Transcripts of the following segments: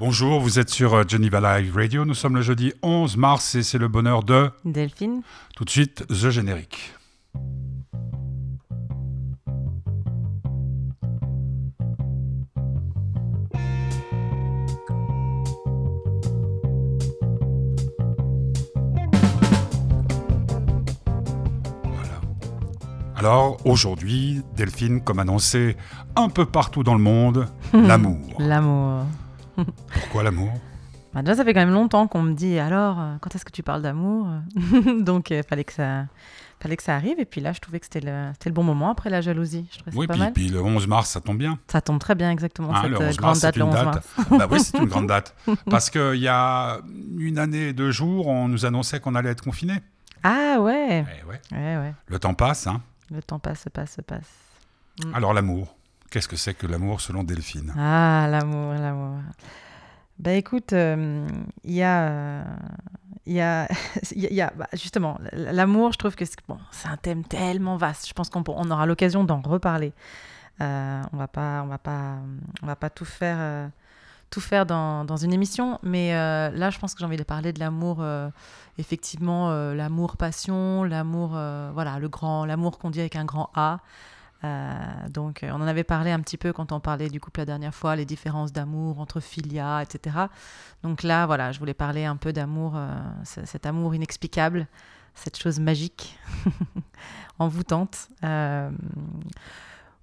Bonjour, vous êtes sur euh, Geneva Live Radio. Nous sommes le jeudi 11 mars et c'est le bonheur de. Delphine. Tout de suite, The Générique. Alors, aujourd'hui, Delphine, comme annoncé un peu partout dans le monde, l'amour. L'amour. Pourquoi l'amour? Bah, déjà, ça fait quand même longtemps qu'on me dit alors, euh, quand est-ce que tu parles d'amour? Donc, il fallait, que ça, fallait que ça arrive. Et puis là, je trouvais que c'était le, c'était le bon moment après la jalousie. Je trouvais Oui, pas puis, mal. puis le 11 mars, ça tombe bien. Ça tombe très bien, exactement, Hein, cette le euh, 11 grande mars, date, c'est le une 11 date. mars. bah oui, c'est une grande date. Parce qu'il y a une année et deux jours, on nous annonçait qu'on allait être confinés. Ah ouais. Eh ouais. Ouais, ouais. Le temps passe. Hein. Le temps passe, passe, passe. Mm. Alors l'amour. Qu'est-ce que c'est que l'amour selon Delphine? Ah, l'amour, l'amour. Ben écoute, euh, il y a, euh, y a, y a- bah, justement, l'amour, je trouve que c'est un thème tellement vaste. Je pense qu'on aura l'occasion d'en reparler. Euh, on va pas, on va pas, on va pas tout faire, tout faire dans, dans une émission, mais là, je pense que j'ai envie de parler de l'amour, effectivement, l'amour passion, l'amour, voilà, le grand, l'amour qu'on dit avec un grand A. Euh, donc, euh, on en avait parlé un petit peu quand on parlait du couple la dernière fois, les différences d'amour entre filia, etc. Donc là, voilà, je voulais parler un peu d'amour, euh, ce- cet amour inexplicable, cette chose magique, envoûtante,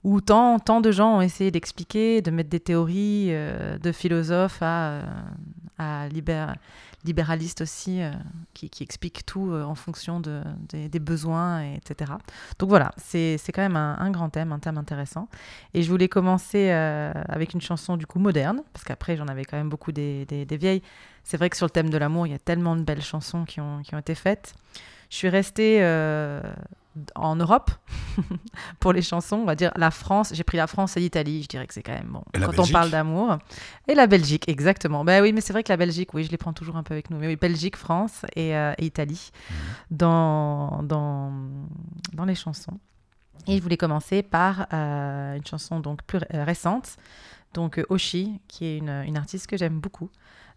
où tant, tant de gens ont essayé d'expliquer, de mettre des théories de philosophes à, à libér- libéralistes aussi, euh, qui, expliquent tout euh, en fonction de, des, besoins, et etc. Donc voilà, c'est quand même un, grand thème, un thème intéressant. Et je voulais commencer euh, avec une chanson du coup moderne, parce qu'après j'en avais quand même beaucoup des, des- des vieilles. C'est vrai que sur le thème de l'amour, il y a tellement de belles chansons qui ont, qui ont été faites. Je suis restée en Europe pour les chansons, on va dire la France. J'ai pris la France et l'Italie, je dirais que c'est quand même bon. Et quand on parle d'amour. Et la Belgique, exactement. Ben oui, mais c'est vrai que la Belgique, oui, je les prends toujours un peu avec nous. Mais oui, Belgique, France et, euh, et Italie dans, dans, dans les chansons. Et je voulais commencer par euh, une chanson donc plus ré- récente, donc euh, Oshi, qui est une, une artiste que j'aime beaucoup.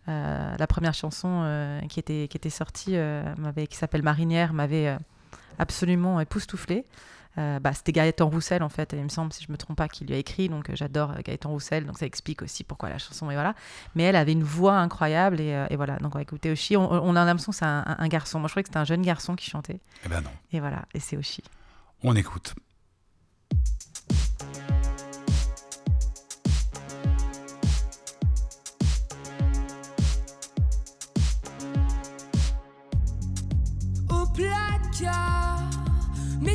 Euh, la première chanson qui, était, qui était sortie, qui s'appelle Marinière, m'avait absolument époustouflée. Euh, bah, C'était Gaëtan Roussel, en fait, il me semble, si je ne me trompe pas, qui lui a écrit. Donc euh, j'adore euh, Gaëtan Roussel, donc ça explique aussi pourquoi la chanson, et voilà. Mais elle avait une voix incroyable, et, et voilà. Donc on va écouter Oshi. On, on a l'impression que c'est un, un- un garçon. Moi, je croyais que c'était un jeune garçon qui chantait. Eh ben non. Et voilà, et c'est Oshi. On écoute.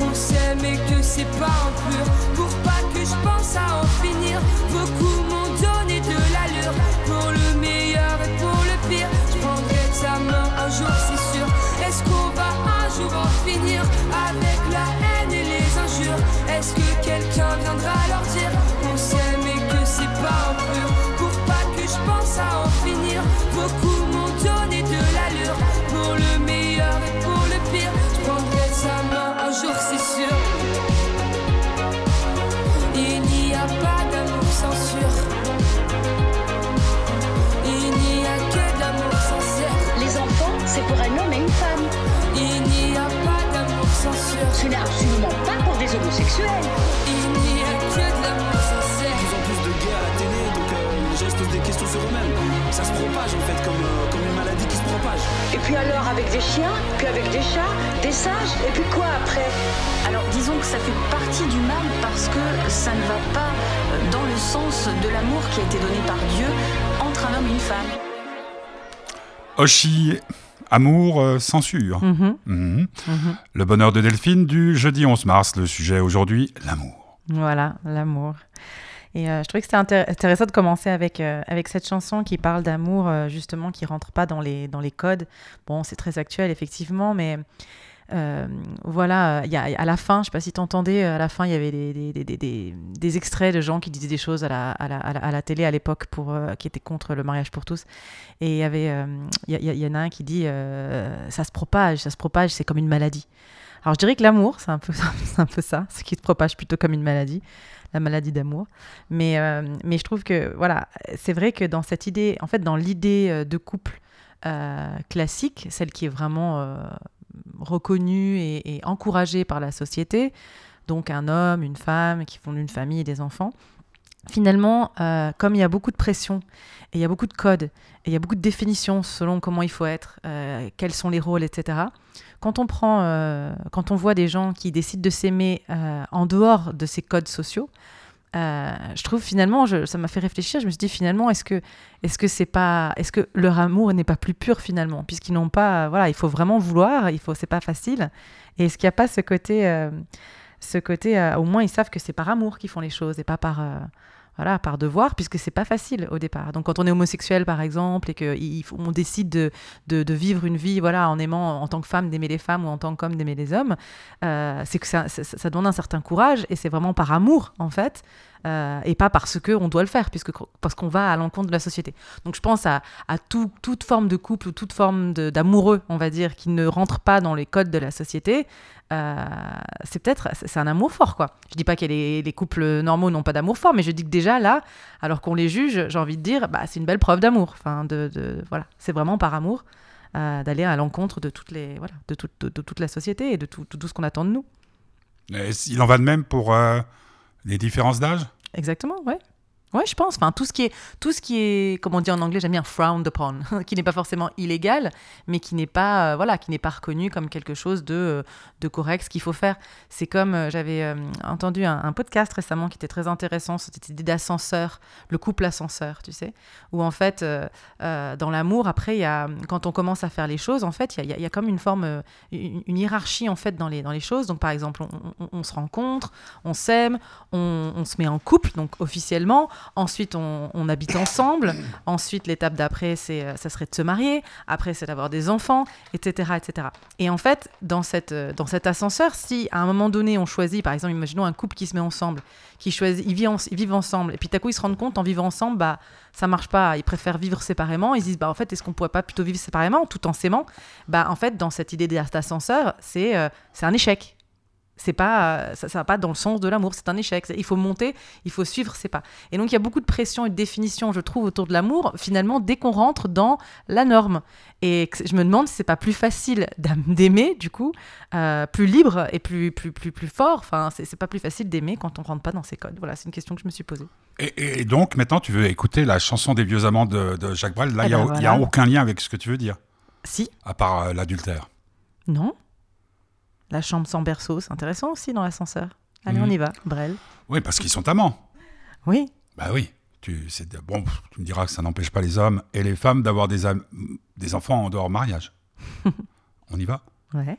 on s'aime et que c'est pas en pur. Pour pas que je pense à en finir, beaucoup Ce n'est absolument pas pour des homosexuels. Il n'y a que de l'amour sincère. plus en plus de gays à la télé, donc euh, les gens se posent des questions sur eux-mêmes. Ça se propage en fait, comme, euh, comme une maladie qui se propage. Et puis alors avec des chiens, puis avec des chats, des singes, et puis quoi après? Alors disons que ça fait partie du mal parce que ça ne va pas dans le sens de l'amour qui a été donné par Dieu entre un homme et une femme. Oshi, amour, euh, censure. Mhm, Mhm. mhm. Le bonheur de Delphine du jeudi 11 mars. Le sujet aujourd'hui, l'amour. Voilà, l'amour. Et euh, je trouvais que c'était intér- intéressant de commencer avec, euh, avec cette chanson qui parle d'amour, euh, justement, qui rentre pas dans les, dans les codes. Bon, c'est très actuel, effectivement, mais voilà, il y a, à la fin, je sais pas si tu entendais, à la fin, il y avait des, des, des, des- extraits de gens qui disaient des choses à la, à la, à la, télé à l'époque euh, qui étaient contre le mariage pour tous. Et il y avait, euh, y, en a un qui dit, euh, ça se propage, ça se propage, c'est comme une maladie. Alors je dirais que l'amour, c'est un peu, un peu ça, ce qui se propage plutôt comme une maladie, la maladie d'amour. Mais, euh, mais je trouve que voilà, c'est vrai que dans cette idée, en fait, dans l'idée euh, de couple euh, classique, celle qui est vraiment euh, reconnue et, encouragée par la société, donc un homme, une femme qui font une famille et des enfants. Finalement, euh, comme il y a beaucoup de pression et il y a beaucoup de codes et il y a beaucoup de définitions selon comment il faut être, euh, quels sont les rôles, etc. Quand on prend, euh, quand on voit des gens qui décident de s'aimer en dehors de ces codes sociaux, euh, je trouve finalement, ça m'a fait réfléchir. Je me suis dit finalement, est-ce que, est-ce que c'est pas, est-ce que leur amour n'est pas plus pur finalement, puisqu'ils n'ont pas, voilà, il faut vraiment vouloir, il faut, c'est pas facile. Et est-ce qu'il n'y a pas ce côté, euh, ce côté, euh, au moins ils savent que c'est par amour qu'ils font les choses et pas par, euh, voilà, par devoir, puisque c'est pas facile au départ. Donc quand on est homosexuel par exemple et qu'on décide de, vivre une vie, voilà, en aimant en tant que femme d'aimer les femmes ou en tant qu'homme d'aimer les hommes, euh, c'est que ça, ça, demande un certain courage et c'est vraiment par amour en fait. euh, et pas parce que on doit le faire, puisque parce qu'on va à l'encontre de la société. Donc je pense à, à tout- toute forme de couple ou toute forme d'amoureux, on va dire, qui ne rentre pas dans les codes de la société. Euh, c'est peut-être c'est un amour fort quoi. Je dis pas que les, les couples normaux n'ont pas d'amour fort, mais je dis que déjà là, alors qu'on les juge, j'ai envie de dire, bah, c'est une belle preuve d'amour. Enfin, de, de- voilà, c'est vraiment par amour euh, d'aller à l'encontre de toutes les voilà, de- de toute la société et de tout, tout ce qu'on attend de nous. Et il en va de même pour euh, les différences d'âge? Exactement, ouais. Ouais, je pense. Enfin, tout ce qui est, tout ce qui est, comme on dit en anglais, j'aime bien frowned upon, qui n'est pas forcément illégal, mais qui n'est pas, euh, voilà, qui n'est pas reconnu comme quelque chose de, euh, correct, ce qu'il faut faire. C'est comme euh, j'avais entendu un, podcast récemment qui était très intéressant, c'était l'idée d'ascenseur, le couple ascenseur, tu sais, où en fait, dans l'amour, après, il quand on commence à faire les choses, en fait, il y a, comme une forme, une, hiérarchie en fait dans les, dans les choses. Donc, par exemple, on, se rencontre, on s'aime, on se met en couple, donc officiellement. Ensuite, on, on habite ensemble. Ensuite, l'étape d'après, c'est, euh, ça serait de se marier. Après, c'est d'avoir des enfants, etc., etc. Et en fait, dans, cette, euh, dans cet ascenseur, si à un moment donné, on choisit, par exemple, imaginons un couple qui se met ensemble, qui choisit, ils vivent, en- ils vivent ensemble, et puis tout à coup, ils se rendent compte en vivant ensemble, bah, ça marche pas. Ils préfèrent vivre séparément. Ils se disent, bah, en fait, est-ce qu'on pourrait pas plutôt vivre séparément, tout en s'aimant? Bah, en fait, dans cette idée d'ascenseur, c'est, euh, c'est un échec c'est pas ça, ça va pas dans le sens de l'amour c'est un échec. C'est- il faut monter il faut suivre ses pas. Et donc il y a beaucoup de pression et de définition je trouve autour de l'amour finalement dès qu'on rentre dans la norme. Et je me demande si c'est pas plus facile d'aimer du coup euh, plus libre et plus plus plus plus fort. Enfin c'est c'est pas plus facile d'aimer quand on rentre pas dans ces codes. Voilà c'est une question que je me suis posée. Et, et donc, maintenant, tu veux écouter la chanson des vieux amants de, de Jacques Brel. Là, Eh il n'y a, ben il y a voilà. aucun lien avec ce que tu veux dire, si. À part euh, l'adultère. non la chambre sans berceau c'est intéressant aussi dans l'ascenseur. Allez on y va. Brel. Oui, parce qu'ils sont amants. oui. Bah oui. Tu, bon, tu me diras que ça n'empêche pas les hommes et les femmes d'avoir des, des enfants en dehors mariage. On y va? Ouais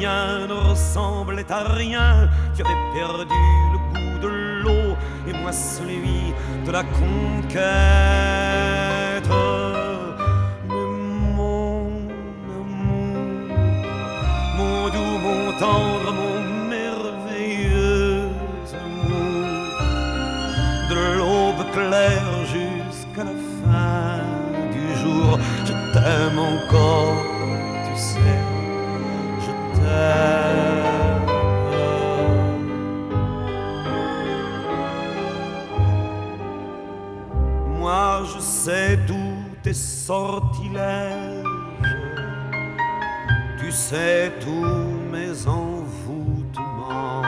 Rien ne ressemblait à rien, tu avais perdu le goût de l'eau et moi celui de la conquête. Mais mon amour, mon doux, mon tendre, mon merveilleux amour, de l'aube claire jusqu'à la fin du jour, je t'aime encore, sortilèges, tu sais tous mes envoûtements.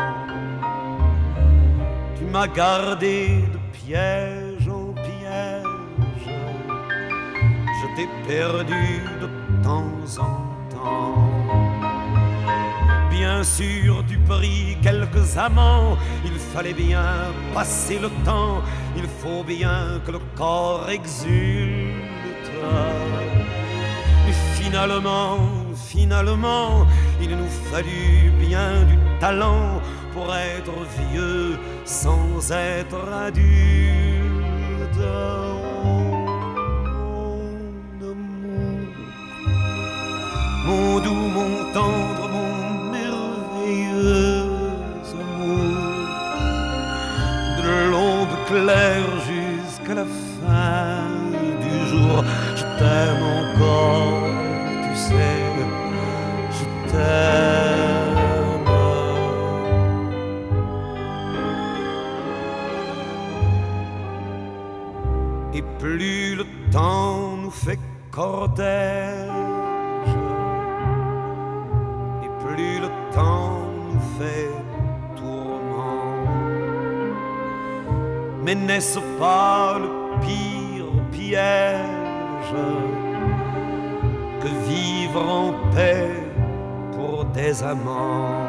Tu m'as gardé de piège en piège, je t'ai perdu de temps en temps. Bien sûr, tu pris quelques amants, il fallait bien passer le temps, il faut bien que le corps exulte. Finalement, finalement, il nous fallut bien du talent pour être vieux sans être adulte. Mon mon doux, mon tendre, mon merveilleux amour, de l'aube claire jusqu'à la fin du jour, encore, tu sais, je t'aime. Et plus le temps nous fait cortège, et plus le temps nous fait tourment. Mais n'est-ce pas le pire piège que vivre en paix pour des amants?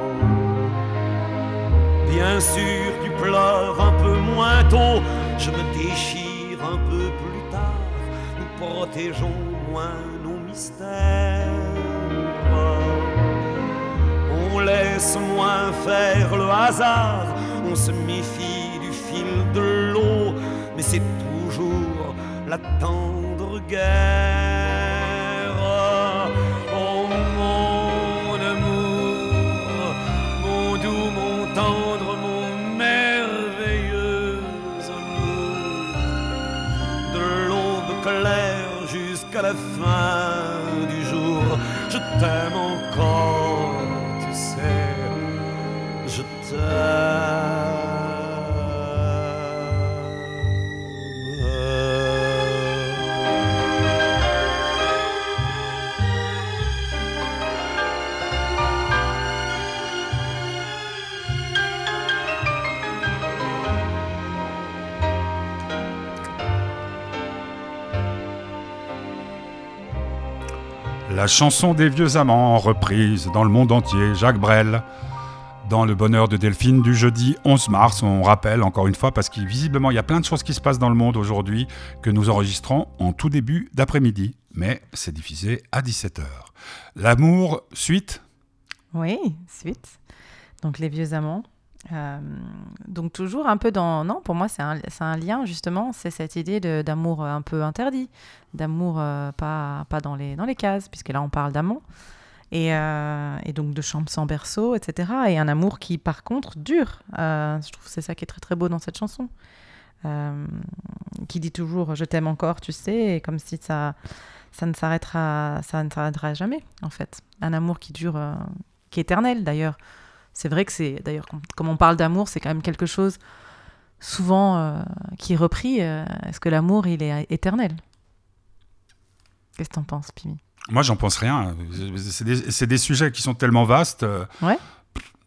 Bien sûr, tu pleures un peu moins tôt, je me déchire un peu plus tard, nous protégeons moins nos mystères. On laisse moins faire le hasard, on se méfie du fil de l'eau, mais c'est toujours la tendre guerre. La chanson des vieux amants, reprise dans le monde entier, Jacques Brel. Dans le bonheur de Delphine du jeudi 11 mars, on rappelle encore une fois, parce qu'il visiblement il y a plein de choses qui se passent dans le monde aujourd'hui, que nous enregistrons en tout début d'après-midi, mais c'est diffusé à 17h. L'amour, suite? Oui, suite. Donc les vieux amants. Euh, donc toujours un peu dans... Non, pour moi c'est un, un lien justement, c'est cette idée d'amour un peu interdit, d'amour euh, pas, pas dans, les, dans les cases, puisque là on parle d'amant, et, euh, et donc de chambre sans berceau, etc. Et un amour qui par contre dure. Euh, je trouve que c'est ça qui est très très beau dans cette chanson. Euh, qui dit toujours je t'aime encore, tu sais, comme si ça, ça ne s'arrêtera, ça ne s'arrêtera jamais en fait. Un amour qui dure, euh, qui est éternel d'ailleurs. C'est vrai que c'est, d'ailleurs, com- comme on parle d'amour, c'est quand même quelque chose souvent euh, qui est repris. euh, Est-ce que l'amour, il est éternel? Qu'est-ce que t'en penses, Pimi? Moi, j'en pense rien. C'est des, sujets qui sont tellement vastes. euh, Ouais.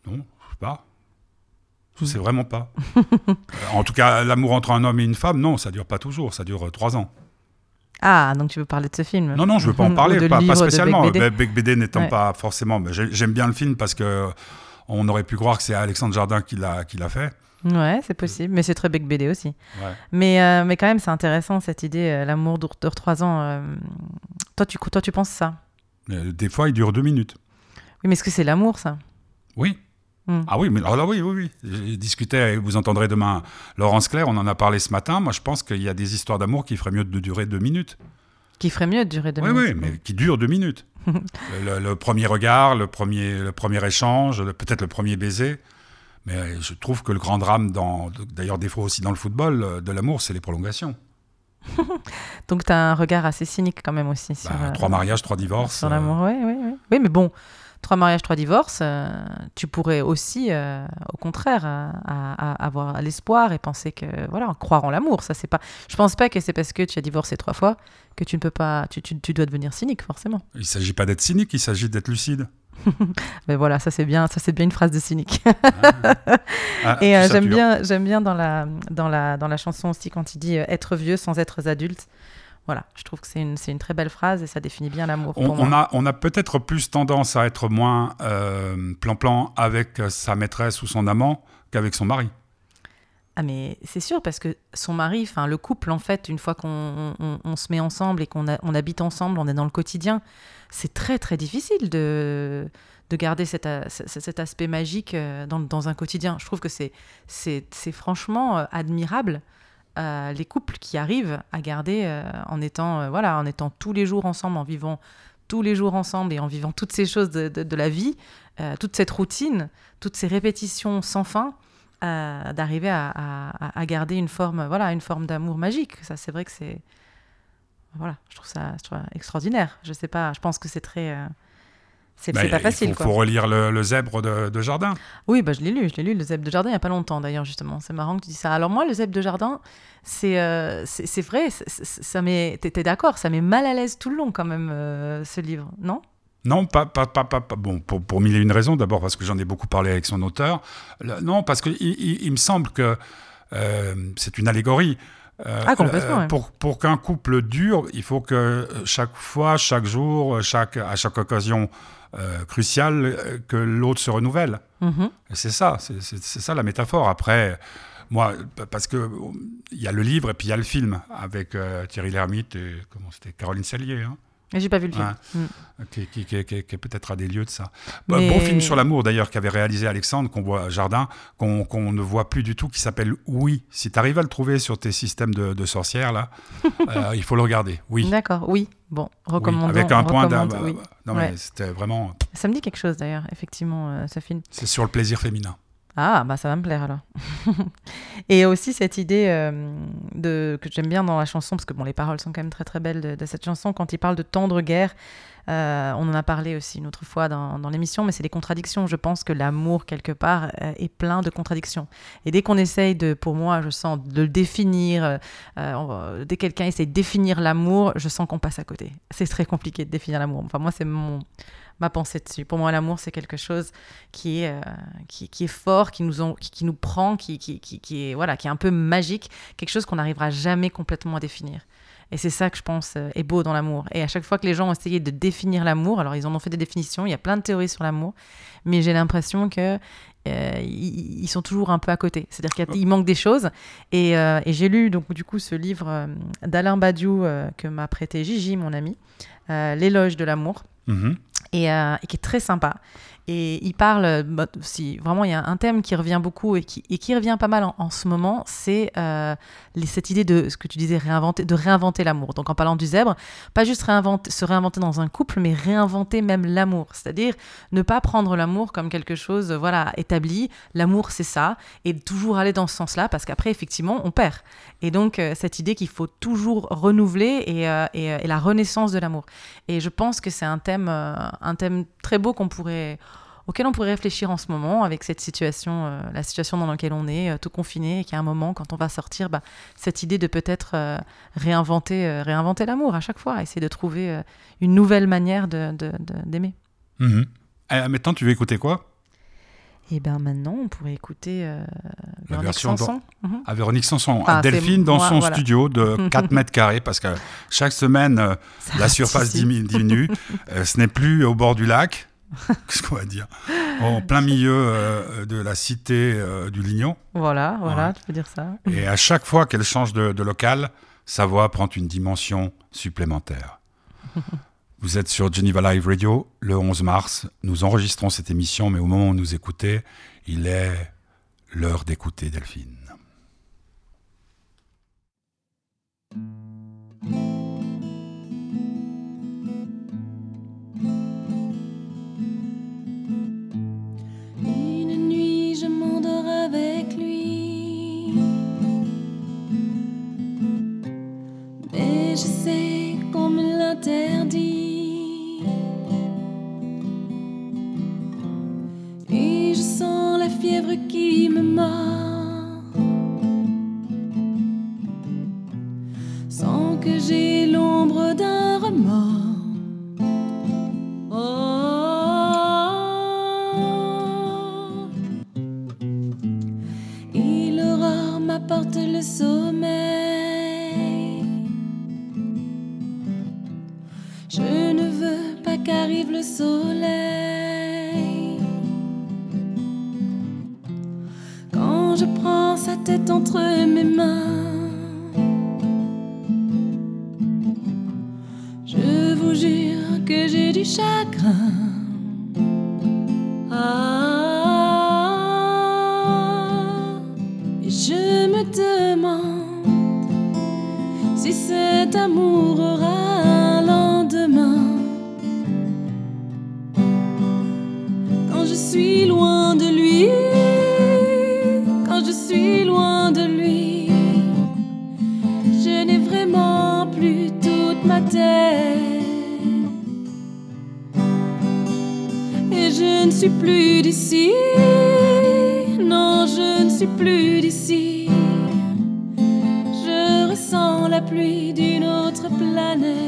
Non, je sais pas. Je sais vraiment pas. Euh, en tout cas, l'amour entre un homme et une femme, non, ça dure pas toujours. Ça dure trois ans. Ah, donc tu veux parler de ce film? Non, non, je veux pas en parler, pas, spécialement. Beck BD. N'étant Ouais. pas forcément. J'aime bien le film parce que on aurait pu croire que c'est Alexandre Jardin qui l'a qui l'a fait. Ouais, c'est possible, mais c'est très Beck BD aussi. Ouais. Mais, euh, mais quand même, c'est intéressant cette idée, euh, l'amour dure, dure trois ans. euh, Toi, tu, toi, tu penses ça? Des fois, il dure deux minutes. Oui, mais est-ce que c'est l'amour, ça? Oui. Hmm. Ah oui, mais alors là, oui, oui, oui. J'ai discuté, vous entendrez demain Laurence Claire, on en a parlé ce matin. Moi, je pense qu'il y a des histoires d'amour qui feraient mieux de durer deux minutes. Qui ferait mieux de durer deux oui, minutes oui, mais qui durent deux minutes. Le, le premier regard, le premier, le premier échange, peut-être le premier baiser. Mais je trouve que le grand drame, d'ailleurs des fois aussi dans le football, euh, de l'amour, c'est les prolongations. Donc, tu as un regard assez cynique quand même aussi sur, Bah, euh, trois mariages, trois divorces. sur euh, l'amour. Oui, oui, oui. Oui, mais bon, trois mariages, trois divorces, euh, tu pourrais aussi, euh, au contraire, euh, à- à avoir l'espoir et penser que, voilà, croire en l'amour. Ça, c'est pas. Je pense pas que c'est parce que tu as divorcé trois fois que tu ne peux pas, tu, tu- tu dois devenir cynique, forcément. il ne s'agit pas d'être cynique, il s'agit d'être lucide. Mais voilà, ça c'est bien, ça c'est bien une phrase de cynique. Ah, Et euh, ça, j'aime bien, j'aime bien dans la, dans, la, dans la chanson aussi quand il dit être vieux sans être adulte. Voilà, je trouve que c'est une, une très belle phrase et ça définit bien l'amour On, a, on a peut-être plus tendance à être moins euh, plan-plan avec sa maîtresse ou son amant qu'avec son mari. Ah mais c'est sûr parce que son mari, enfin le couple en fait, une fois qu'on on, on se met ensemble et qu'on a- on habite ensemble, on est dans le quotidien, c'est très très difficile de, de garder cet, a- cet aspect magique euh, dans, dans un quotidien. Je trouve que c'est c'est c'est franchement euh, admirable les couples qui arrivent à garder euh, en étant euh, voilà en étant tous les jours ensemble, en vivant tous les jours ensemble et en vivant toutes ces choses de, la vie, euh, toute cette routine, toutes ces répétitions sans fin d'arriver à, garder une forme, voilà, une forme d'amour magique. Ça, c'est vrai que c'est, voilà, je trouve ça, je trouve extraordinaire. Je sais pas, je pense que c'est très, c'est Bah, c'est pas il facile. faut, quoi. faut relire le, le zèbre de, de Jardin. Oui, bah, je l'ai lu, je l'ai lu, le Zèbre de Jardin, il n'y a pas longtemps d'ailleurs, justement. C'est marrant que tu dis ça. Alors moi, le Zèbre de Jardin, c'est euh, c'est vrai, ça m'est... T'es d'accord, ça m'est mal à l'aise tout le long quand même, euh, ce livre, non? Non, pas, pas, pas, pas, pas- bon, pour, pour mille et une raisons. D'abord parce que j'en ai beaucoup parlé avec son auteur. Non, parce qu'il il, il me semble que euh, c'est une allégorie. Euh, Ah, complètement, ouais. Pour, pour qu'un couple dure, il faut que chaque fois, chaque jour, chaque, à chaque occasion euh, cruciale, euh, que l'autre se renouvelle. Mhm. C'est ça, c'est ça la métaphore. Après, moi, pa- parce que euh, il y a le livre et puis il y a le film avec euh, Thierry Lhermitte et comment c'était Caroline Sellier. hein. J'ai pas vu le film. Ouais. Mm. qui, qui- qui- qui- qui est peut-être à des lieux de ça. Bon- Mais- Bon film sur l'amour d'ailleurs qu'avait réalisé Alexandre, qu'on voit Jardin, qu'on ne voit plus du tout, qui s'appelle Oui. Si tu arrives à le trouver sur tes systèmes de, de sorcières, là, euh, il faut le regarder. Oui. D'accord, oui. Bon, Oui. recommandons. Avec un point d'un. oui. Non, mais Ouais. c'était vraiment. Ça me dit quelque chose d'ailleurs, effectivement, euh, ce film. C'est sur le plaisir féminin. Ah, bah ça va me plaire alors. et aussi cette idée euh, de, que j'aime bien dans la chanson, parce que bon, les paroles sont quand même très très belles de, cette chanson, quand il parle de tendre guerre. euh, on en a parlé aussi une autre fois dans, dans l'émission, mais c'est des contradictions. Je pense que l'amour, quelque part, euh, est plein de contradictions. Et dès qu'on essaye de, pour moi, je sens, de le définir, dès que quelqu'un essaie de définir l'amour, je sens qu'on passe à côté. C'est très compliqué de définir l'amour. Enfin, moi, c'est mon, ma pensée dessus. Pour moi, l'amour, c'est quelque chose qui est, euh, qui, qui est fort, qui nous, en- qui, qui nous prend, qui, qui, qui, qui est, voilà, qui est un peu magique, quelque chose qu'on n'arrivera jamais complètement à définir. Et c'est ça que je pense euh, est beau dans l'amour. Et à chaque fois que les gens ont essayé de définir l'amour, alors ils en ont fait des définitions, il y a plein de théories sur l'amour, mais j'ai l'impression que euh, ils, ils sont toujours un peu à côté. C'est-à-dire qu'il il manque des choses. Et, euh, et j'ai lu donc du coup ce livre d'Alain Badiou euh, que m'a prêté Gigi, mon ami, L'éloge de l'amour Mhm. Et, euh, et qui est très sympa. Et il parle, euh, bah, si vraiment il y a un thème qui revient beaucoup et qui, revient pas mal en, ce moment, c'est euh, cette idée de ce que tu disais, réinventer, de réinventer l'amour. Donc en parlant du zèbre, pas juste se réinventer dans un couple, mais réinventer même l'amour. C'est-à-dire ne pas prendre l'amour comme quelque chose euh, voilà, établi. L'amour c'est ça, et toujours aller dans ce sens-là, parce qu'après effectivement on perd. Et donc cette idée qu'il faut toujours renouveler et, et, la renaissance de l'amour. Et je pense que c'est un thème, un thème très beau qu'on pourrait, auquel on pourrait réfléchir en ce moment avec cette situation, euh, la situation dans laquelle on est, euh, tout confiné, et qu'à un moment, quand on va sortir, bah, cette idée de peut-être euh, réinventer, réinventer l'amour à chaque fois, essayer de trouver une nouvelle manière de- de- de- d'aimer. Mhm. Eh, maintenant, tu veux écouter quoi? Et bien maintenant, on pourrait écouter La Véronique version dans- Sanson. Mhm. à Véronique Sanson, Enfin, à Delphine dans moi, son voilà. studio de 4 mètres carrés parce que chaque semaine la surface diminue. Ce n'est plus au bord du lac, qu'est-ce qu'on va dire, en plein milieu euh, de la cité euh, du Lignon. Voilà, voilà, Ouais. tu peux dire ça. Et à chaque fois qu'elle change de, de local, sa voix prend une dimension supplémentaire. Vous êtes sur Geneva Live Radio le 11 mars. Nous enregistrons cette émission, mais au moment où nous écoutez, il est l'heure d'écouter Delphine. Plus d'ici, non, je ne suis plus d'ici. Je ressens la pluie d'une autre planète,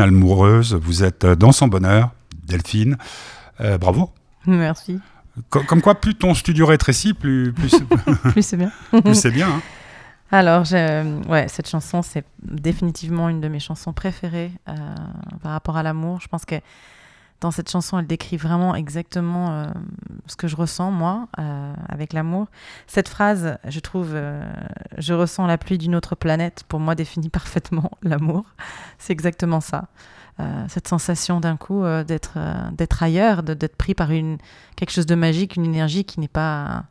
Delphine Almoureuse, vous êtes dans son bonheur. Delphine, euh, bravo. Merci. Co- Comme quoi, plus ton studio rétrécit, plus, plus, Plus c'est bien. plus c'est bien. hein. Alors, je- ouais, cette chanson, c'est définitivement une de mes chansons préférées euh, par rapport à l'amour. Je pense que dans cette chanson, elle décrit vraiment exactement euh, ce que je ressens, moi, euh, avec l'amour. Cette phrase, je trouve, euh, je ressens la pluie d'une autre planète, pour moi, définit parfaitement l'amour. C'est exactement ça. Cette sensation d'un coup d'être d'être ailleurs, d'être pris par une, quelque chose de magique, une énergie qui n'est pas.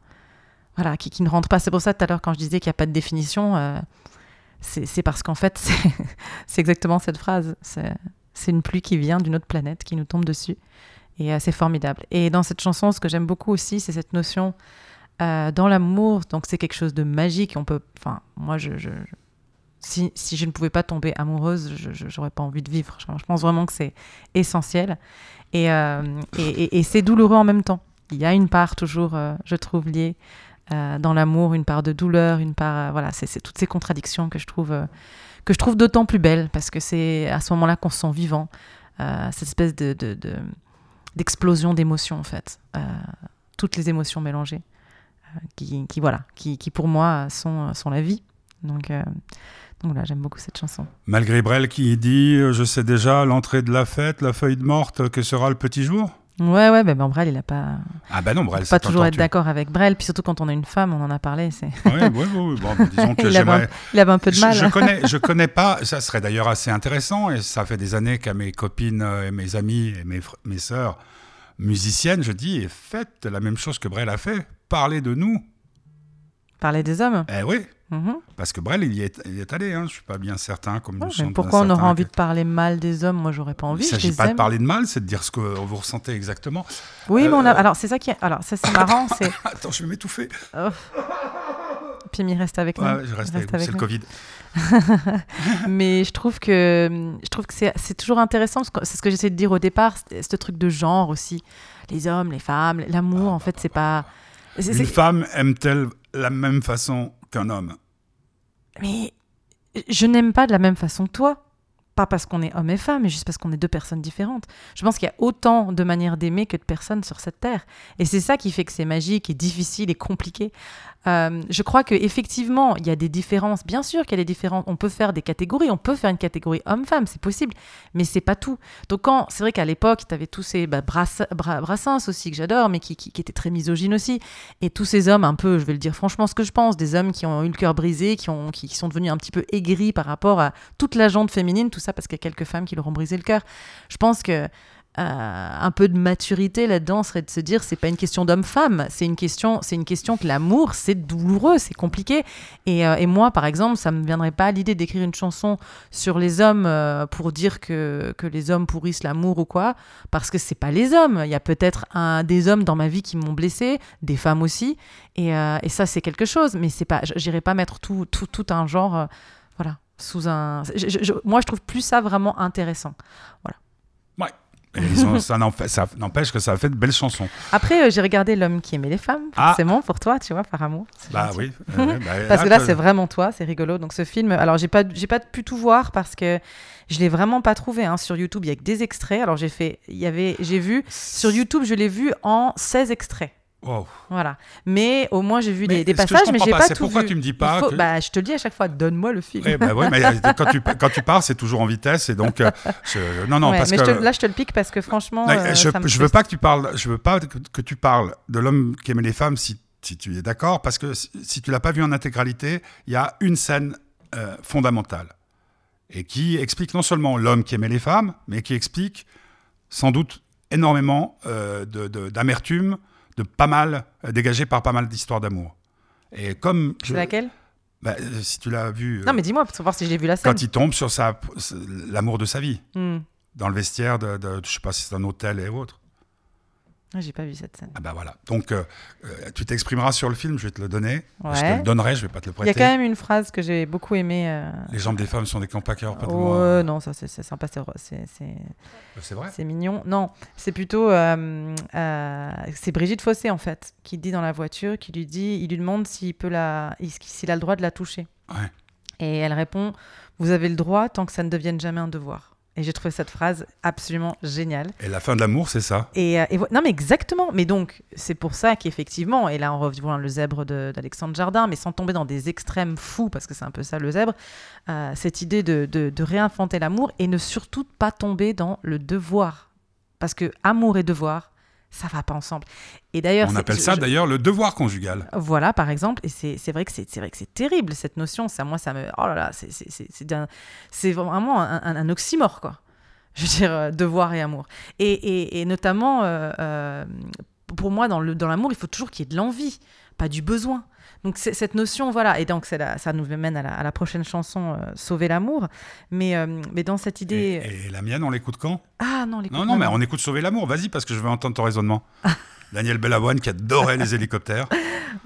Voilà, qui, qui ne rentre pas. C'est pour ça, tout à l'heure, quand je disais qu'il n'y a pas de définition, c'est parce qu'en fait, c'est exactement cette phrase. C'est une pluie qui vient d'une autre planète, qui nous tombe dessus. Et euh, c'est formidable. Et dans cette chanson, ce que j'aime beaucoup aussi, c'est cette notion euh, dans l'amour. Donc c'est quelque chose de magique. On peut, enfin, moi, si, si je ne pouvais pas tomber amoureuse, je n'aurais pas envie de vivre. Je, pense vraiment que c'est essentiel. Et, euh, et, et- et c'est douloureux en même temps. Il y a une part toujours, je trouve, liée dans l'amour, une part de douleur, une part, voilà, c'est toutes ces contradictions que je trouve, que je trouve d'autant plus belles parce que c'est à ce moment-là qu'on se sent vivant. Euh, cette espèce de, de- de- d'explosion d'émotions en fait, Euh, toutes les émotions mélangées, euh, qui, voilà, qui, pour moi sont, sont la vie. Donc, donc j'aime beaucoup cette chanson. Malgré Brel qui dit Je sais déjà l'entrée de la fête, la feuille de morte, que sera le petit jour? Ouais, ouais, ben ben Brel, il a pas, Ah ben non, Brel, pas c'est toujours être d'accord avec Brel, puis surtout quand on a une femme, on en a parlé, c'est, Oui, oui, oui. Bon, disons que il, avait j'aimerais. il avait un peu de Je, mal. je connais, je connais pas. Ça serait d'ailleurs assez intéressant et ça fait des années qu'à mes copines euh, et mes amis et mes, fr- mes sœurs musiciennes, je dis et faites la même chose que Brel a fait. Parlez de nous. Parler des hommes. Eh oui, Mhm. parce que Brel, il y est, il est allé. Hein. Je suis pas bien certain. Comme Ouais, nous mais sommes pourquoi on aurait envie que- de parler mal des hommes? Moi, j'aurais pas envie. Il je s'agit pas de parler de mal, c'est de dire ce que vous ressentez exactement. Oui, mais on a... Euh, alors c'est ça qui est... alors ça c'est marrant, c'est Attends, je vais m'étouffer. Pimi reste avec nous. Ouais, je reste avec vous, c'est le. Covid. mais je trouve que je trouve que c'est c'est toujours intéressant parce que c'est ce que j'essaie de dire au départ, ce truc de genre aussi, les hommes, les femmes, l'amour en fait c'est pas. c'est- Une c'est- femme aime-t-elle la même façon qu'un homme Mais je n'aime pas de la même façon que toi. Pas parce qu'on est homme et femme, mais juste parce qu'on est deux personnes différentes. Je pense qu'il y a autant de manières d'aimer que de personnes sur cette terre. Et c'est ça qui fait que c'est magique et difficile et compliqué. Euh, je crois qu'effectivement, il y a des différences. Bien sûr qu'il y a des différences. On peut faire des catégories. On peut faire une catégorie homme-femme, c'est possible. Mais c'est pas tout. Donc, quand c'est vrai qu'à l'époque, tu avais tous ces bah, aussi, que j'adore, mais qui étaient très misogynes aussi. Et tous ces hommes, un peu, je vais le dire franchement ce que je pense, des hommes qui ont eu le cœur brisé, qui, ont, qui, qui sont devenus un petit peu aigris par rapport à toute la jante féminine, tout ça parce qu'il y a quelques femmes qui leur ont brisé le cœur. Je pense que euh, un peu de maturité là-dedans serait de se dire c'est pas une question d'homme-femme, c'est une question, c'est une question que l'amour c'est douloureux, c'est compliqué. Et, euh, et moi par exemple, ça me viendrait pas à l'idée d'écrire une chanson sur les hommes euh, pour dire que, que les hommes pourrissent l'amour ou quoi, parce que c'est pas les hommes. Il y a peut-être un des hommes dans ma vie qui m'ont blessé, des femmes aussi, et, ça c'est quelque chose. Mais c'est pas, j'irai pas mettre tout, tout, tout un genre, voilà, sous un. je- moi je trouve plus ça vraiment intéressant. Et ils ont- ça n'empê- ça n'empêche que ça a fait de belles chansons. Après, euh, j'ai regardé L'homme qui aimait les femmes, Ah. forcément, pour toi, tu vois, par amour. Bah gentil. oui. euh, bah, Parce que là, c'est vraiment toi, c'est rigolo. Donc, ce film, alors, j'ai pas, j'ai pas pu tout voir parce que je l'ai vraiment pas trouvé hein, sur YouTube. Il y a que des extraits. Alors, j'ai fait, il y avait, j'ai vu sur YouTube, je l'ai vu en 16 extraits. Wow. Voilà. Mais au moins, j'ai vu Mais des, passages, mais j'ai pas, pas tout pourquoi vu. tu me dis pas faut- que- Bah, je te le dis à chaque fois, donne-moi le film. Bah mais euh, quand tu, quand tu parles, c'est toujours en vitesse. Et donc, euh, je- non, non, Ouais, parce mais que. je te- là, je te le pique parce que franchement, Non, euh, je, je veux pas que tu parles, je veux pas que, tu parles de l'homme qui aimait les femmes si, si tu es d'accord, parce que si, si tu l'as pas vu en intégralité, il y a une scène euh, fondamentale et qui explique non seulement l'homme qui aimait les femmes, mais qui explique sans doute énormément de- de- d'amertume, de, pas mal euh, dégagé par pas mal d'histoires d'amour. Et comme je- C'est laquelle? Bah, euh, si tu l'as vu, euh, Non, mais dis-moi, pour savoir si j'ai vu la scène. quand il tombe sur sa l'amour de sa vie Hmm. dans le vestiaire de, de je sais pas si c'est un hôtel et autres. Ah, J'ai pas vu cette scène. Ah bah voilà. Donc, euh, euh, tu t'exprimeras sur le film, je vais te le donner. Je te le donnerai, je vais pas te le Il y a prêter. quand même une phrase que j'ai beaucoup aimée. euh, Les jambes des femmes sont des campaqueurs, pas de Oh, moi. non, ça c'est sympa, c'est- c'est vrai? c'est mignon. Non, c'est plutôt euh, c'est Brigitte Fossé en fait qui dit dans la voiture, qui lui dit, il lui demande s'il peut la, s'il a le droit de la toucher. Ouais. Et elle répond, vous avez le droit tant que ça ne devienne jamais un devoir. Et j'ai trouvé cette phrase absolument géniale. Et la fin de l'amour, c'est ça? Et, euh, et non, mais exactement. Mais donc, c'est pour ça qu'effectivement, et là, on revoit le zèbre de- d'Alexandre Jardin, mais sans tomber dans des extrêmes fous, parce que c'est un peu ça le zèbre, euh, cette idée de, de, de réinventer l'amour et ne surtout pas tomber dans le devoir Parce que amour et devoir, ça va pas ensemble. Et d'ailleurs, On appelle ça d'ailleurs le devoir conjugal. Voilà, par exemple, et c'est vrai que c'est vrai que c'est terrible cette notion. Ça, moi, ça me, oh là là, c'est c'est- c'est- c'est d'un- c'est vraiment un, un- un oxymore, quoi. Je veux dire, euh, devoir et amour. Et, et- et notamment, euh, euh, pour moi, dans le dans l'amour, il faut toujours qu'il y ait de l'envie, pas du besoin. Donc cette notion, voilà, et donc la- ça nous mène à la, à la prochaine chanson, euh, Sauver l'amour. Mais, euh, mais dans cette idée, Et, et la mienne, on l'écoute quand? Ah non, les Non, non, mais on écoute Sauver l'amour. Vas-y, parce que je veux entendre ton raisonnement. Daniel Bellavoine qui adorait les hélicoptères.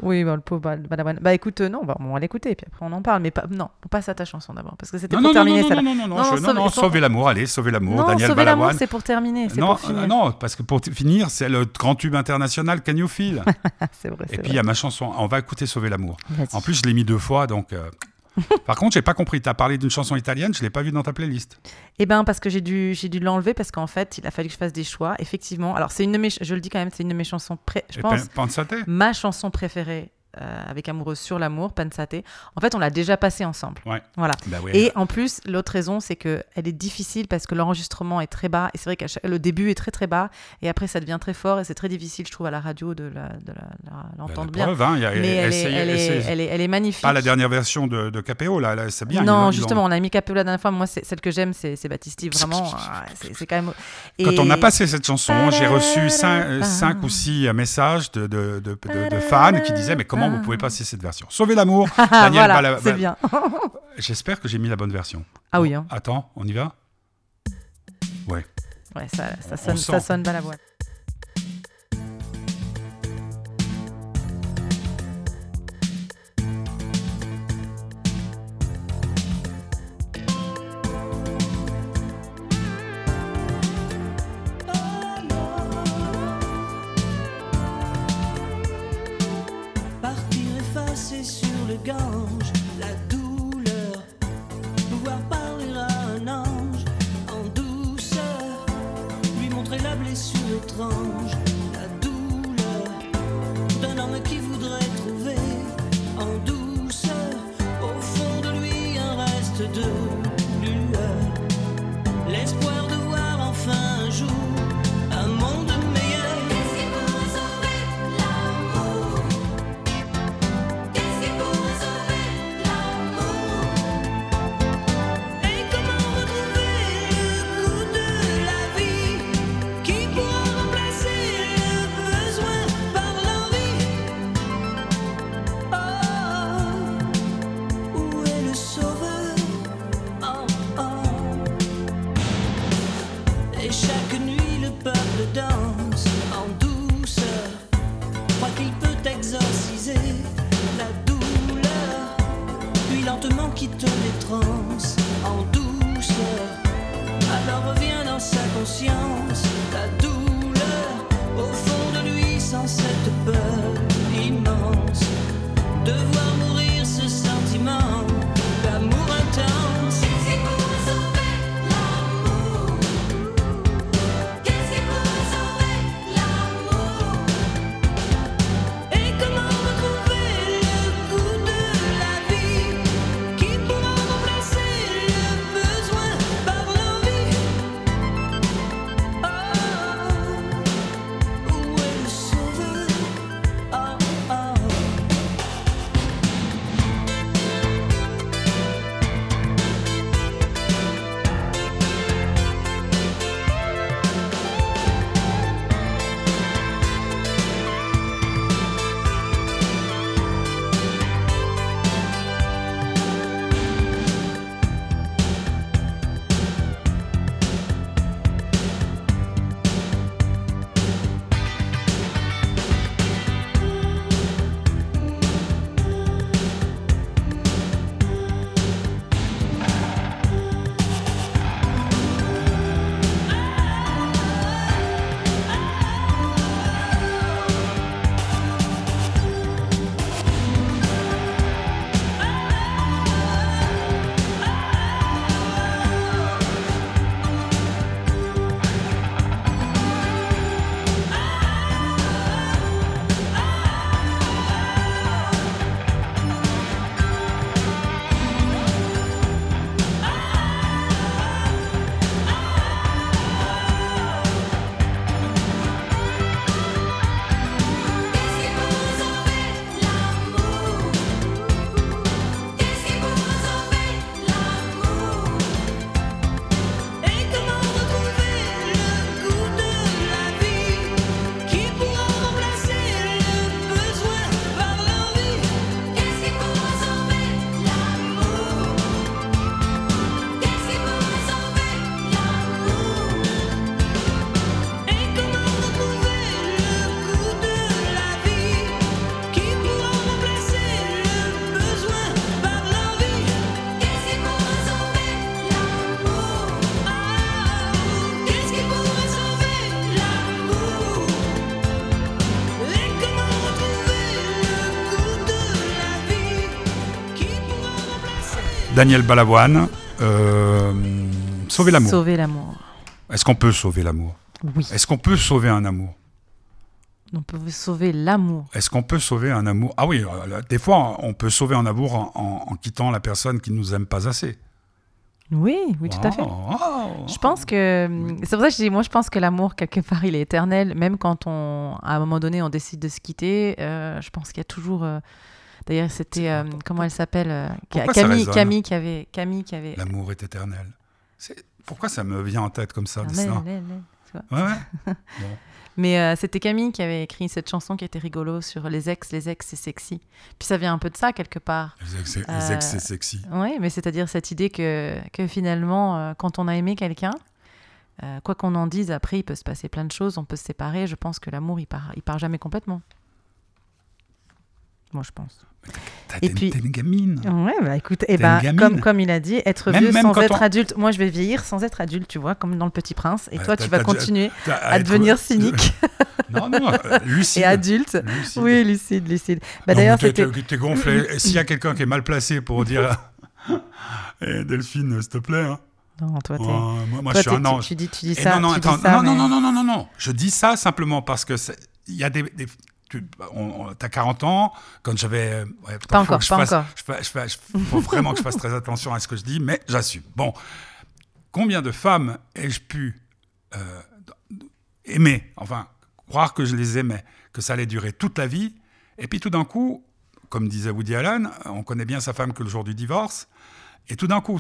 Oui, bah, le pauvre Balavoine. Bah écoute, euh, non, bah, on va l'écouter, puis après on en parle. Mais pas, non, on passe à ta chanson d'abord, parce que c'était pour non, terminer non, non, non, non, Non, je- non, non, sauver- l'amour, allez, Sauver l'amour, Daniel sauver l'amour, c'est pour terminer, Non, pour finir. euh, non, parce que pour finir, c'est le grand tube international Can You Feel? c'est vrai, Et puis il y a ma chanson, on va écouter Sauver l'amour. En plus, je l'ai mis deux fois, donc. euh, Par contre, j'ai pas compris. Tu as parlé d'une chanson italienne, je l'ai pas vue dans ta playlist. Eh ben parce que j'ai dû, j'ai dû l'enlever parce qu'en fait, il a fallu que je fasse des choix. Effectivement, alors c'est une de mes, je le dis quand même, c'est une de mes chansons, pré- je Et pense, Pensate ma chanson préférée euh, avec Amoureuse sur l'amour, Pensate. En fait, on l'a déjà passée ensemble. Ouais. Voilà. Bah oui. Et en plus, l'autre raison, c'est que elle est difficile parce que l'enregistrement est très bas. Et c'est vrai que le début est très très bas. Et après, ça devient très fort. Et c'est très difficile, je trouve, à la radio de la- de la- la- l'entendre bien. preuve, hein, a- Mais elle est, essayez- elle, est, essayez- elle, est, elle est magnifique. Pas la dernière version de, de KPO, là, là, c'est bien. non, justement, on a mis Capello la dernière fois. Moi, celle que j'aime, c'est Baptiste Vraiment, c'est quand même. Quand Et- on a passé cette chanson, j'ai reçu 5, ou 6 messages de- de fans qui disaient Mais comment vous pouvez passer cette version Sauver l'amour Ah, Daniel voilà, Bala- c'est bien. J'espère que j'ai mis la bonne version. Ah oui, hein. Attends, on y va? Ouais. Ouais, ça, ça On sonne, ça sonne balavoine. Partir Daniel Balavoine, euh, sauver l'amour. Sauver l'amour. Est-ce qu'on peut sauver l'amour? Oui. Est-ce qu'on peut sauver un amour? On peut sauver l'amour. Est-ce qu'on peut sauver un amour? Ah oui, euh, des fois, on peut sauver un amour en, en- en quittant la personne qui nous aime pas assez. Oui, oui, tout à fait. Wow. Je pense que c'est pour ça que je dis, moi, je pense que l'amour quelque part, il est éternel, même quand on, à un moment donné, on décide de se quitter. euh, je pense qu'il y a toujours. euh, D'ailleurs, c'était euh, comment elle s'appelle euh, Camille, Camille qui avait, Camille qui avait. L'amour est éternel. Pourquoi ça me vient en tête comme ça Ah, mais-. Ouais, ouais. Mais euh, c'était Camille qui avait écrit cette chanson qui était rigolo sur les ex, les ex, c'est sexy. Puis ça vient un peu de ça quelque part. Les ex, Euh, ex, c'est sexy. Oui, mais c'est-à-dire cette idée que, que finalement, quand on a aimé quelqu'un, quoi qu'on en dise, après, il peut se passer plein de choses, on peut se séparer. Je pense que l'amour, il part, il part jamais complètement. Moi, je pense. T'as- Et puis- t'es une gamine. Ouais, bah écoute, eh T'es ben, comme, comme il a dit, être Même- vieux même sans être on- adulte. Moi, je vais vieillir sans être adulte, tu vois, comme dans Le Petit Prince. Et toi, tu vas continuer à être- devenir cynique Non, non, euh, lucide. et adulte. Lucide. Oui, lucide, lucide. Bah, D'ailleurs, c'était. t'es- gonflé. Et S'il y a quelqu'un qui est mal placé pour dire Eh, Delphine, s'il te plaît. hein. Non, toi, t'es. Ouais, moi, moi, toi, je suis un tu- ange. Tu, dis, tu dis Et ça. non, non, dis attends, ça, non, non, mais- non, non, non, non, non. Je dis ça simplement parce que il y a des. des tu as 40 ans, quand j'avais. ouais, putain, Pas encore, pas fasse- encore. je je fa- je- faut vraiment que je fasse très attention à ce que je dis, mais j'assume. Bon, combien de femmes ai-je pu euh, aimer, enfin, croire que je les aimais, que ça allait durer toute la vie, et puis tout d'un coup, comme disait Woody Allen, on connaît bien sa femme que le jour du divorce, et tout d'un coup,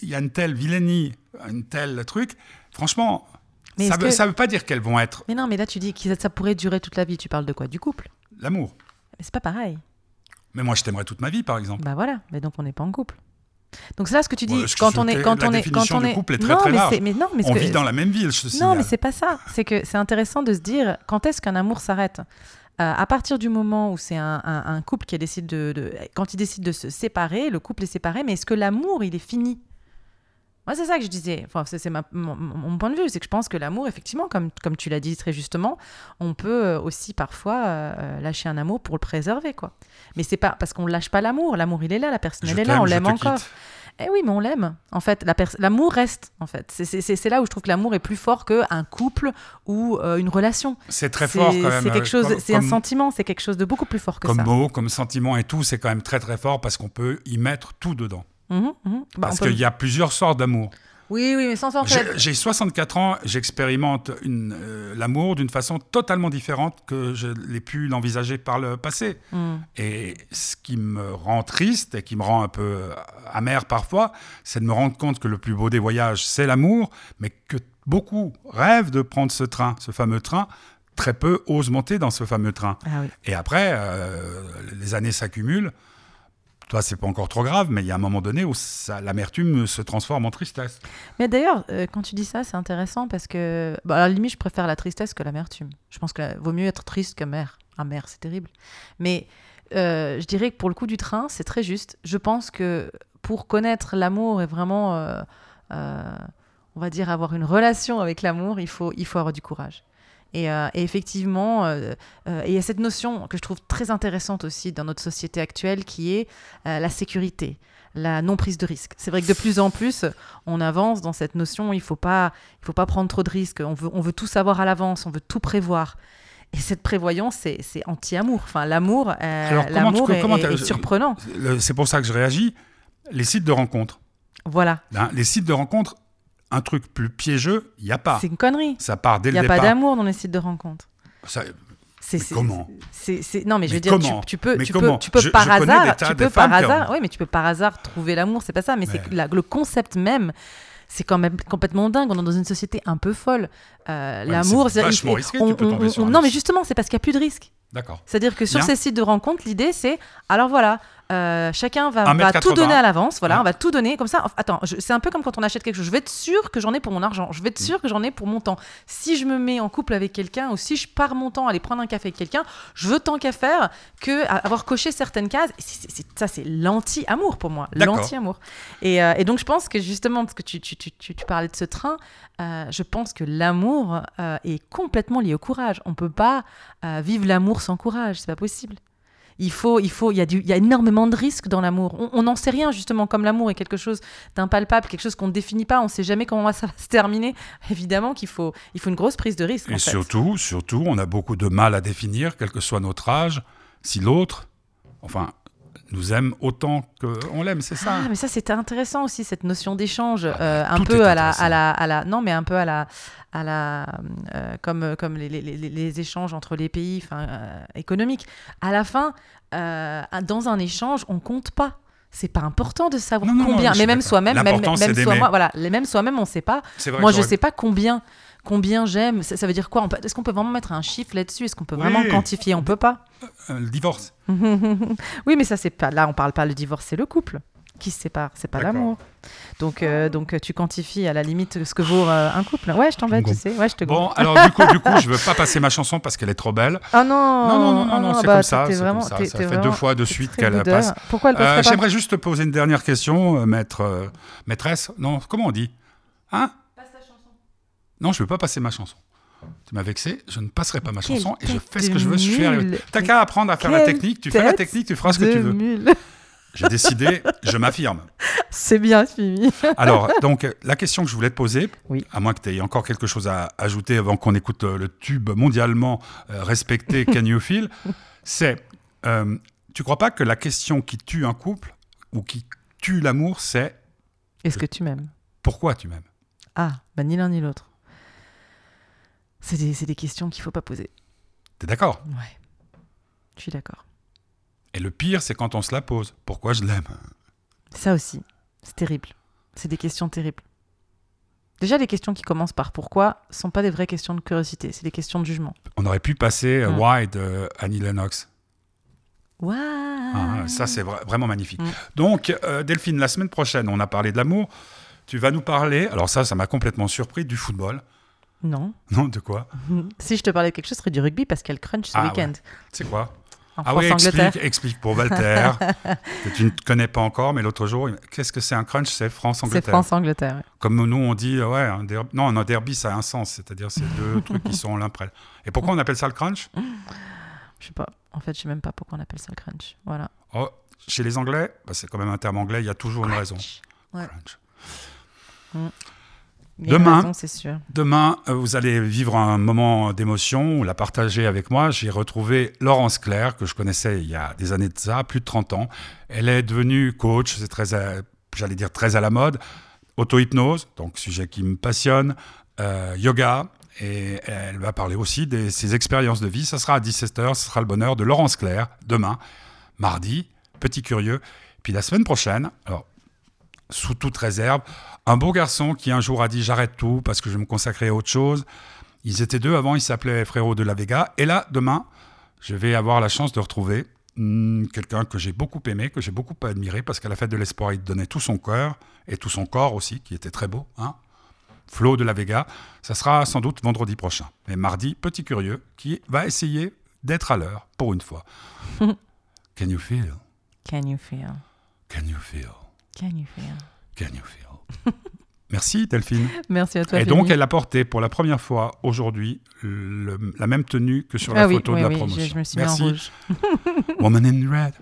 il y a une telle vilainie, une telle truc, franchement, Mais ça est-ce veut, que- ça veut pas dire qu'elles vont être Mais non, mais là, tu dis que ça pourrait durer toute la vie. Tu parles de quoi? Du couple? L'amour. Mais c'est pas pareil. Mais moi, je t'aimerais toute ma vie, par exemple. Bah voilà, mais donc on n'est pas en couple. Donc c'est là ce que tu dis Ouais, ce que quand on est quand la on est quand on est couple est très, non, très mais large. mais non mais On que- vit dans la même ville, je te Non, mais c'est pas ça. C'est que c'est intéressant de se dire quand est-ce qu'un amour s'arrête? Euh, à partir du moment où c'est un, un- un couple qui décide de, de- quand il décide de se séparer, le couple est séparé, mais est-ce que l'amour il est fini? Moi c'est ça que je disais. Enfin c'est mon, mon point de vue, c'est que je pense que l'amour effectivement, comme comme tu l'as dit très justement, on peut euh, aussi parfois euh, lâcher un amour pour le préserver quoi. Mais c'est pas parce qu'on lâche pas l'amour. L'amour il est là, la personne elle est là, on l'aime encore. quitte. Eh oui, mais on l'aime. En fait, la l'amour reste. En fait, c'est- là où je trouve que l'amour est plus fort qu'un couple ou euh, une relation. C'est très fort quand même. C'est quelque chose. comme- C'est un comme- sentiment. C'est quelque chose de beaucoup plus fort que Comme ça. mot, comme sentiment et tout, c'est quand même très très fort parce qu'on peut y mettre tout dedans. Mhm, mhm. Bah, Parce peut- qu'il y a plusieurs sortes d'amour. Oui, oui, mais sans en J'ai fait. j'ai 64 ans, j'expérimente euh, l'amour d'une façon totalement différente que je l'ai pu l'envisager par le passé. Mm. Et ce qui me rend triste et qui me rend un peu amer parfois, c'est de me rendre compte que le plus beau des voyages, c'est l'amour, mais que beaucoup rêvent de prendre ce train, ce fameux train. Très peu osent monter dans ce fameux train. Ah oui. Et après, euh, les années s'accumulent. Toi, c'est pas encore trop grave, mais il y a un moment donné où l'amertume se transforme en tristesse. Mais d'ailleurs, euh, quand tu dis ça, c'est intéressant parce que, bah, à la limite, je préfère la tristesse que l'amertume. Je pense qu'il vaut mieux être triste qu'amer. Amer, c'est terrible. Mais euh, je dirais que pour le coup du train, c'est très juste. Je pense que pour connaître l'amour et vraiment, euh, on va dire, avoir une relation avec l'amour, il faut, il faut avoir du courage. Et, euh, et effectivement, euh, euh, et il y a cette notion que je trouve très intéressante aussi dans notre société actuelle qui est la sécurité, la non prise de risque. C'est vrai que de plus en plus, on avance dans cette notion, il faut pas, il faut pas prendre trop de risques, on veut, on veut tout savoir à l'avance, on veut tout prévoir. Et cette prévoyance, c'est anti-amour. Enfin, l'amour, euh, l'amour est, surprenant. C'est pour ça que je réagis. Les sites de rencontres. Voilà, hein, les sites de rencontres, un truc plus piégeux, il n'y a pas. c'est une connerie. Ça part dès Il n'y le a pas départ. d'amour dans les sites de rencontres. Ça- C'est, Mais comment c'est, Non, mais je veux dire, tu, comment tu peux, tu peux, tu peux Je- par je hasard, tu peux par hasard, ont- oui, mais tu peux par hasard trouver l'amour, c'est pas ça, mais, c'est Mais- que la- le concept même. C'est quand même complètement dingue. On est dans une société un peu folle. Euh, l'amour, c'est vachement risqué, tu on- peux tomber on- sur un Non, mais justement, c'est parce qu'il n'y a plus de risque. D'accord. C'est-à-dire que sur Bien. ces sites de rencontres, l'idée c'est, alors voilà, euh, chacun va, va tout 80. donner à l'avance, voilà, Ouais. on va tout donner comme ça. Attends, c'est un peu comme quand on achète quelque chose. Je vais être sûr que j'en ai pour mon argent, je vais Mm. être sûr que j'en ai pour mon temps. Si je me mets en couple avec quelqu'un ou si je pars mon temps à aller prendre un café avec quelqu'un, je veux tant qu'à faire que avoir coché certaines cases. Ça, c'est l'anti-amour pour moi, l'anti-amour. Et, euh, et donc je pense que justement, parce que tu, tu, tu, parlais de ce train, euh, je pense que l'amour est complètement lié au courage. On peut pas vivre l'amour sans courage, c'est pas possible. Il faut, il faut, il y a du, il y a énormément de risques dans l'amour. On- n'en sait rien justement, comme l'amour est quelque chose d'impalpable, quelque chose qu'on ne définit pas. On ne sait jamais comment ça va se terminer. Évidemment qu'il faut, il faut une grosse prise de risque. Et en fait. surtout, surtout, on a beaucoup de mal à définir, quel que soit notre âge, si l'autre, enfin, nous aime autant qu'on l'aime, c'est ça. Ah, mais ça c'était intéressant aussi cette notion d'échange, euh, un peu à la, à la, à la, non mais un peu à la, à la, euh, comme comme les, les, les- les échanges entre les pays, euh, économiques. À la fin, euh, dans un échange, on compte pas. C'est pas important de savoir Non, non, non, combien, mais même soi-même, même, même soi-moi, voilà, même soi-même, on sait pas. Moi, je j'aurais- sais pas combien, combien j'aime. Ça, ça veut dire quoi peut- Est-ce qu'on peut vraiment mettre un chiffre là-dessus Est-ce qu'on peut vraiment Oui. quantifier On peut pas. Euh, le divorce. oui, mais ça c'est pas. Là, on parle pas le divorce, c'est le couple qui se sépare, c'est pas l'amour. Donc, euh, donc euh, tu quantifies à la limite ce que vaut euh, un couple. Ouais, je t'embête, tu sais. Ouais, je te Bon, alors du coup, du coup, je veux pas passer ma chanson parce qu'elle est trop belle. Ah non Non, non, non, non, ah non, c'est bah, comme ça, c'est comme vraiment- ça. Ça fait deux vraiment- fois de suite qu'elle passe. Pourquoi elle Euh, J'aimerais juste te poser une dernière question, maître, maîtresse. Non, comment on dit? Hein? Non, je veux pas passer ma chanson. Tu m'as vexé, je ne passerai pas ma Quelle chanson et je fais ce que je veux. Je mule. T'as qu'à apprendre à faire la technique. Tu fais la technique, tu feras ce que tu veux. mule. J'ai décidé, je m'affirme. C'est bien suivi. Alors, donc, la question que je voulais te poser, Oui. à moins que tu aies encore quelque chose à ajouter avant qu'on écoute euh, le tube mondialement euh, respecté Can You Feel, c'est euh, tu crois pas que la question qui tue un couple ou qui tue l'amour, c'est Est-ce que tu m'aimes? Pourquoi tu m'aimes? Ah, bah ni l'un ni l'autre. C'est des, questions qu'il faut pas poser. T'es d'accord? Ouais. Je suis d'accord. Et le pire, c'est quand on se la pose. Pourquoi je l'aime? Ça aussi, c'est terrible. C'est des questions terribles. Déjà, les questions qui commencent par pourquoi sont pas des vraies questions de curiosité, c'est des questions de jugement. On aurait pu passer euh, Mm. Why de Annie Lennox. Waouh Ah, ça, c'est vra- vraiment magnifique. Mm. Donc, euh, Delphine, la semaine prochaine, on a parlé de l'amour. Tu vas nous parler, alors ça, ça m'a complètement surpris, du football. Non. Non, de quoi si je te parlais de quelque chose, ce serait du rugby parce qu'elle crunch ce Ah, week-end. C'est quoi En Ah oui, France-Angleterre. explique, explique pour Walter, que tu ne connais pas encore, mais l'autre jour, qu'est-ce que c'est un crunch? C'est C'est France-Angleterre. France-Angleterre. ouais. Comme nous, on dit, euh, ouais, un derby. Non, un derby, ça a un sens, c'est-à-dire c'est deux trucs qui sont l'un près. Et pourquoi on appelle ça le crunch? Je sais pas. En fait, je sais même pas pourquoi on appelle ça le crunch. Voilà. Oh, Chez les Anglais, bah, c'est quand même un terme anglais, il y a toujours une raison. Ouais. Crunch. Une Demain- sûr. Demain, euh, vous allez vivre un moment d'émotion, ou la partager avec moi. J'ai retrouvé Laurence Claire, que je connaissais il y a des années de ça, plus de 30 ans. Elle est devenue coach, c'est très, à- j'allais dire très à la mode. Auto-hypnose, donc sujet qui me passionne. euh, yoga, et elle va parler aussi de ses expériences de vie. Ça sera à 17h, ce sera le bonheur de Laurence Claire, demain, mardi, petit curieux. Puis la semaine prochaine, alors sous toute réserve, un beau garçon qui un jour a dit j'arrête tout parce que je vais me consacrer à autre chose. Ils étaient deux avant, ils s'appelaient Frérot de la Vega. Et là, demain, je vais avoir la chance de retrouver hmm, quelqu'un que j'ai beaucoup aimé, que j'ai beaucoup admiré parce qu'à la fête de l'espoir, il donnait tout son cœur et tout son corps aussi, qui était très beau. Hein Flo de la Vega. Ça sera sans doute vendredi prochain. Et mardi, petit curieux qui va essayer d'être à l'heure pour une fois. Can you feel? Can you feel? Can you feel? Can you feel? Can you feel? Merci Delphine. Merci à toi. Et donc, Femi. elle a porté pour la première fois aujourd'hui le- la même tenue que sur la ah oui, photo oui, de la oui, je- promotion. Je, me suis Merci. mis en rouge. Woman in Red.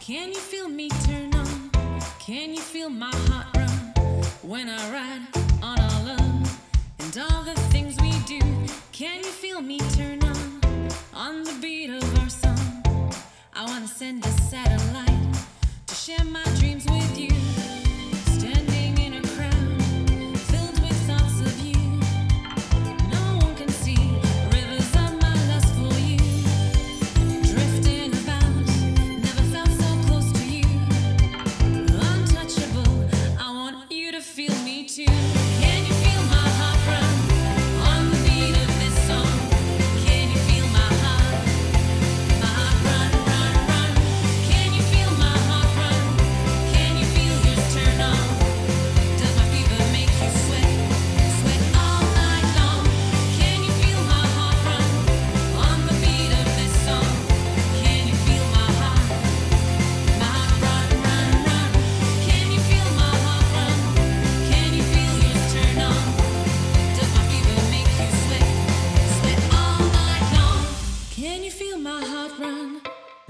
Can you feel me turn on? Can you feel my heart run when I ride? And all the things we do? Can you feel me turn on on the beat of our song? I wanna send a satellite to share my dreams with you.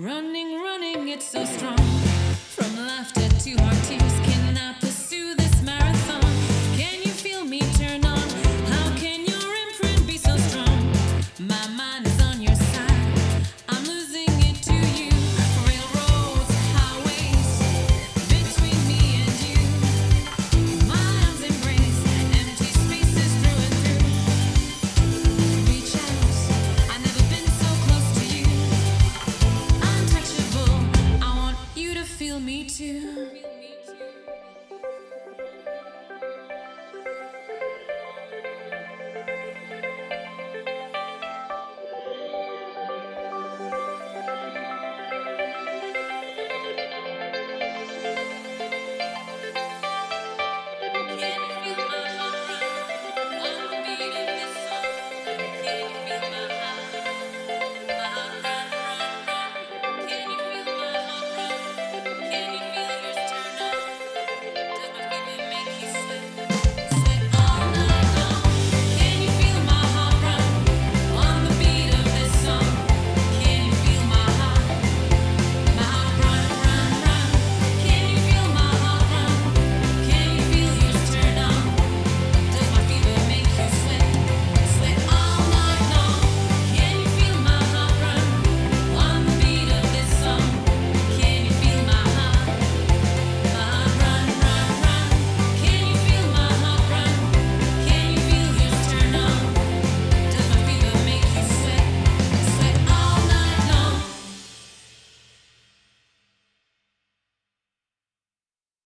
Running, running, it's so strong. From laughter to heart.